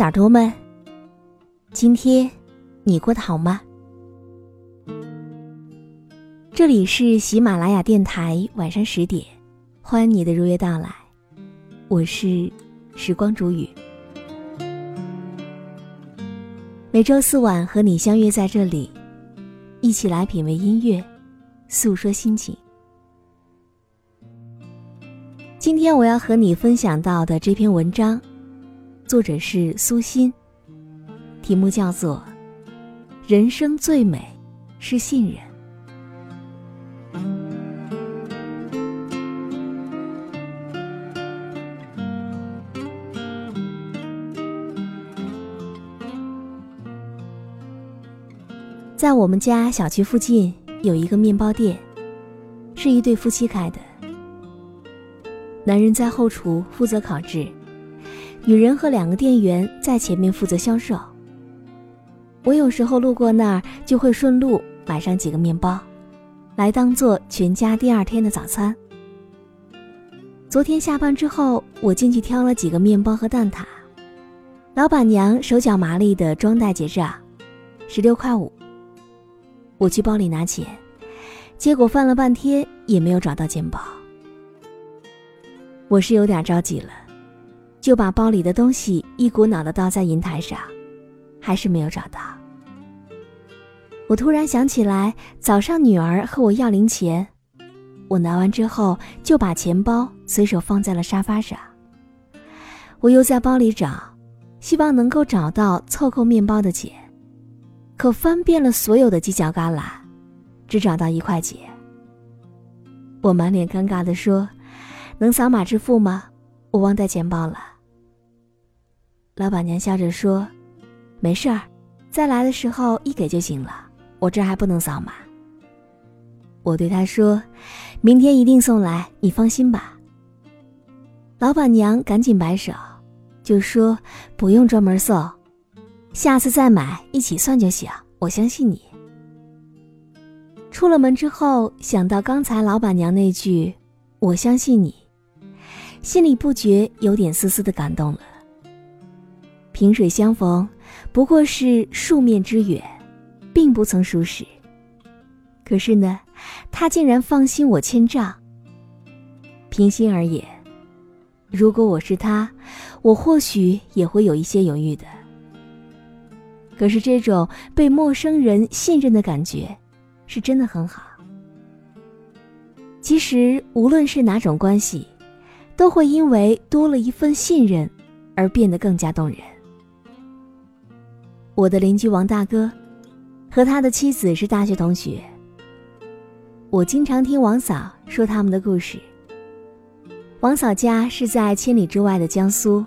耳朵们，今天你过得好吗？这里是喜马拉雅电台，晚上十点，欢迎你的如约到来。我是时光煮雨，每周四晚和你相约在这里，一起来品味音乐，诉说心情。今天我要和你分享到的这篇文章。作者是苏欣，题目叫做《人生最美是信任》。在我们家小区附近有一个面包店，是一对夫妻开的，男人在后厨负责烤制。女人和两个店员在前面负责销售。我有时候路过那儿，就会顺路买上几个面包，来当做全家第二天的早餐。昨天下班之后，我进去挑了几个面包和蛋挞，老板娘手脚麻利的装袋结账，十六块五。我去包里拿钱，结果翻了半天也没有找到钱包，我是有点着急了。就把包里的东西一股脑的倒在银台上，还是没有找到。我突然想起来，早上女儿和我要零钱，我拿完之后就把钱包随手放在了沙发上。我又在包里找，希望能够找到凑够面包的钱，可翻遍了所有的犄角旮旯，只找到一块钱。我满脸尴尬的说：“能扫码支付吗？我忘带钱包了。”老板娘笑着说：“没事儿，再来的时候一给就行了。我这还不能扫码。”我对她说：“明天一定送来，你放心吧。”老板娘赶紧摆手，就说：“不用专门送，下次再买一起算就行。我相信你。”出了门之后，想到刚才老板娘那句“我相信你”，心里不觉有点丝丝的感动了。萍水相逢，不过是数面之缘，并不曾熟识。可是呢，他竟然放心我欠账。平心而言，如果我是他，我或许也会有一些犹豫的。可是这种被陌生人信任的感觉，是真的很好。其实无论是哪种关系，都会因为多了一份信任，而变得更加动人。我的邻居王大哥，和他的妻子是大学同学。我经常听王嫂说他们的故事。王嫂家是在千里之外的江苏。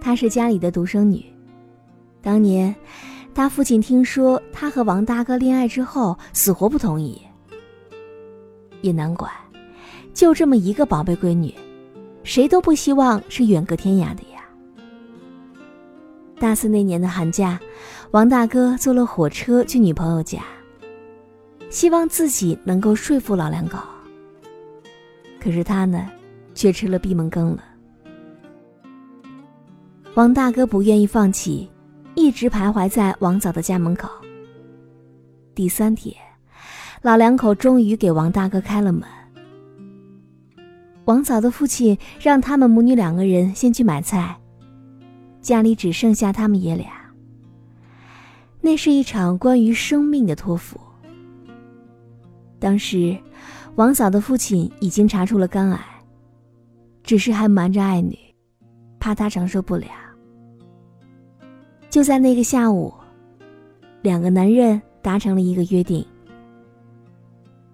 她是家里的独生女。当年，她父亲听说她和王大哥恋爱之后，死活不同意。也难怪，就这么一个宝贝闺女，谁都不希望是远隔天涯的呀。大四那年的寒假，王大哥坐了火车去女朋友家，希望自己能够说服老两口。可是他呢，却吃了闭门羹了。王大哥不愿意放弃，一直徘徊在王嫂的家门口，第三天，老两口终于给王大哥开了门。王嫂的父亲让他们母女两个人先去买菜，家里只剩下他们爷俩。那是一场关于生命的托付。当时，王嫂的父亲已经查出了肝癌，只是还瞒着爱女，怕她承受不了。就在那个下午，两个男人达成了一个约定。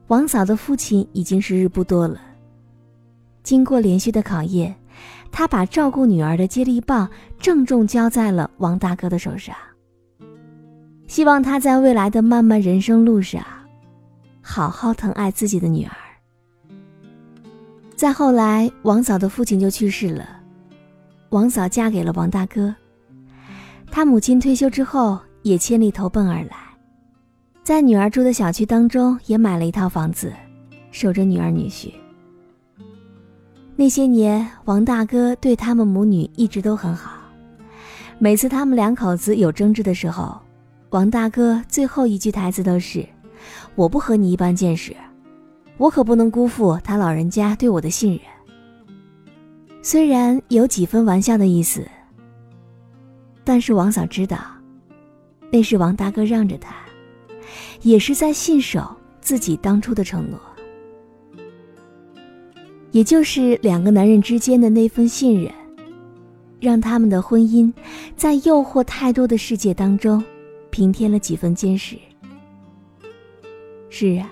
王嫂的父亲已经时日不多了。经过连续的考验，他把照顾女儿的接力棒郑重交在了王大哥的手上，希望他在未来的漫漫人生路上，好好疼爱自己的女儿。再后来，王嫂的父亲就去世了，王嫂嫁给了王大哥。他母亲退休之后，也千里投奔而来，在女儿住的小区当中也买了一套房子，守着女儿女婿。那些年，王大哥对他们母女一直都很好。每次他们两口子有争执的时候，王大哥最后一句台词都是：“我不和你一般见识，我可不能辜负他老人家对我的信任。”虽然有几分玩笑的意思，但是王嫂知道，那是王大哥让着他，也是在信守自己当初的承诺。也就是两个男人之间的那份信任，让他们的婚姻在诱惑太多的世界当中，平添了几分坚实。是啊，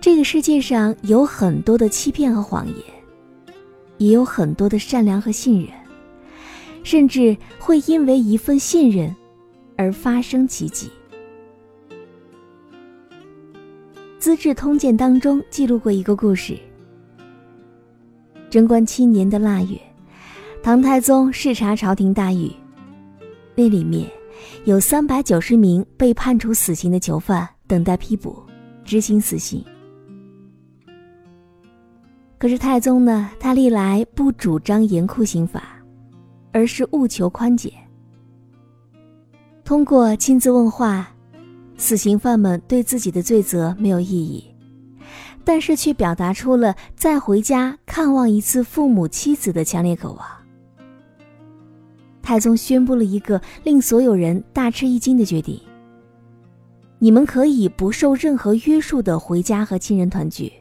这个世界上有很多的欺骗和谎言，也有很多的善良和信任，甚至会因为一份信任而发生奇迹。《资治通鉴》当中记录过一个故事。贞观七年的腊月，唐太宗视察朝廷大狱，那里面有三百九十名被判处死刑的囚犯等待批捕，执行死刑。可是太宗呢，他历来不主张严酷刑法，而是务求宽解。通过亲自问话，死刑犯们对自己的罪责没有异议。但是却表达出了再回家看望一次父母妻子的强烈渴望。太宗宣布了一个令所有人大吃一惊的决定：你们可以不受任何约束的回家和亲人团聚，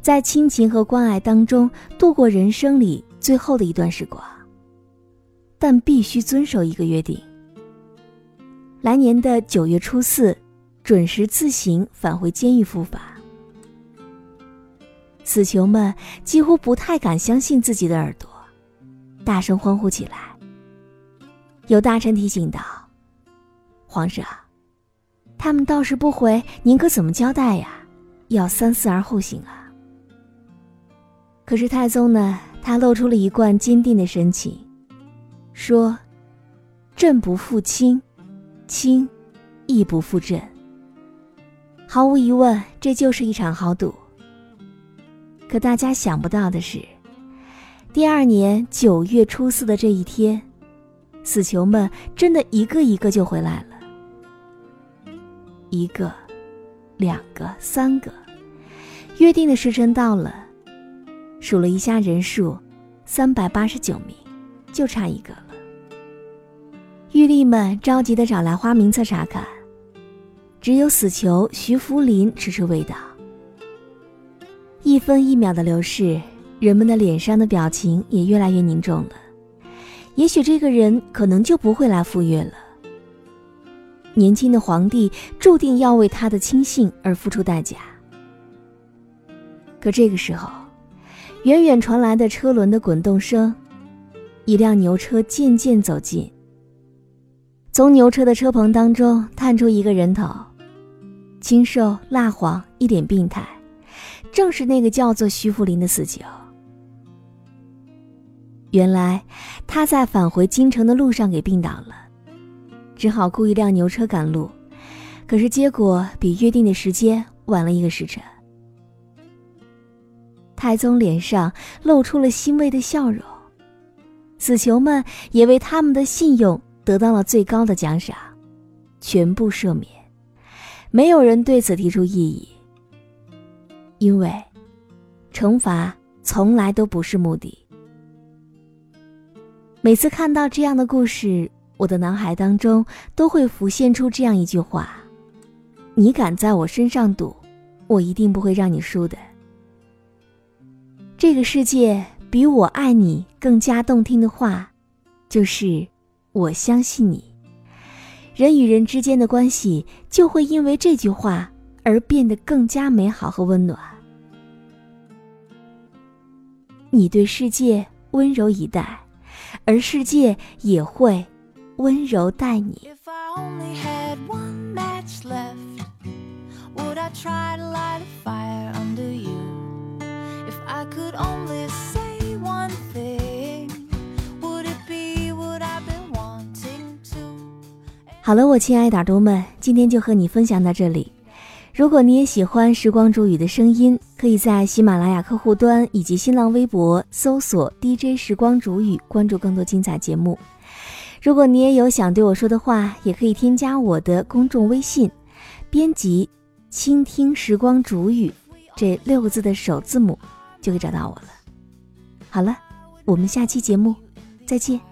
在亲情和关爱当中度过人生里最后的一段时光。但必须遵守一个约定：来年的九月初四，准时自行返回监狱伏法。死囚们几乎不太敢相信自己的耳朵，大声欢呼起来。有大臣提醒道：“皇上，他们倒是不回，您可怎么交代呀？要三思而后行啊！”可是太宗呢，他露出了一贯坚定的神情，说：“朕不负卿，卿亦不负朕。”毫无疑问，这就是一场豪赌。可大家想不到的是，第二年九月初四的这一天，死囚们真的一个一个就回来了。一个，两个，三个，约定的时辰到了，数了一下人数，三百八十九名，就差一个了。狱吏们着急的找来花名册查看，只有死囚徐福林迟迟未到。一分一秒的流逝，人们的脸上的表情也越来越凝重了。也许这个人可能就不会来赴约了。年轻的皇帝注定要为他的亲信而付出代价。可这个时候，远远传来的车轮的滚动声，一辆牛车渐渐走近。从牛车的车棚当中探出一个人头，清瘦蜡黄，一脸病态。正是那个叫做徐福林的死囚。原来他在返回京城的路上给病倒了，只好雇一辆牛车赶路。可是结果比约定的时间晚了一个时辰。太宗脸上露出了欣慰的笑容，死囚们也为他们的信用得到了最高的奖赏，全部赦免，没有人对此提出异议，因为惩罚从来都不是目的。每次看到这样的故事，我的脑海当中都会浮现出这样一句话：“你敢在我身上赌，我一定不会让你输的。”这个世界比我爱你更加动听的话，就是“我相信你”。人与人之间的关系就会因为这句话而变得更加美好和温暖。你对世界温柔以待。而世界也会温柔待你。好了，我亲爱的耳朵们，今天就和你分享到这里。如果你也喜欢时光煮雨的声音，可以在喜马拉雅客户端以及新浪微博搜索 DJ 时光煮雨，关注更多精彩节目。如果你也有想对我说的话，也可以添加我的公众微信，编辑“倾听时光煮雨”这六个字的首字母，就可以找到我了。好了，我们下期节目再见。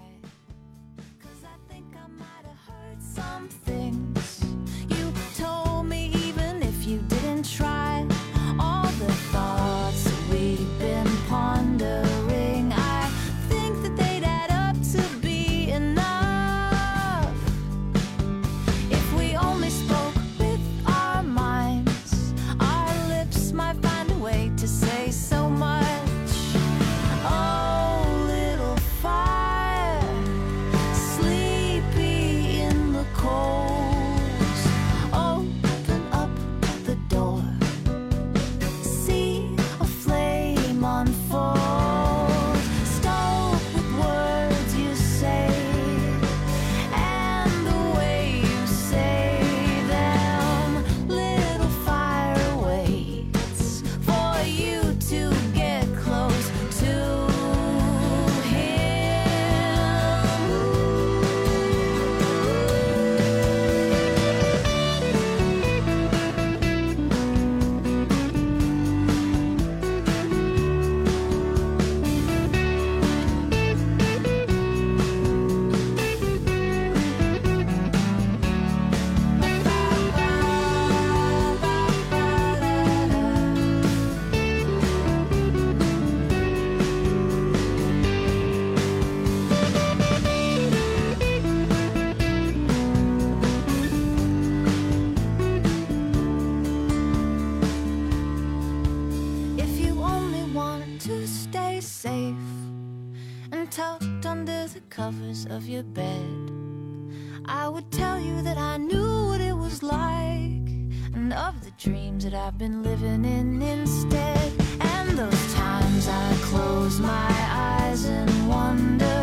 Covers of your bed. I would tell you that I knew what it was like, and of the dreams that I've been living in instead. And those times I close my eyes and wonder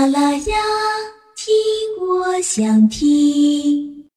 喜马拉雅听我想听。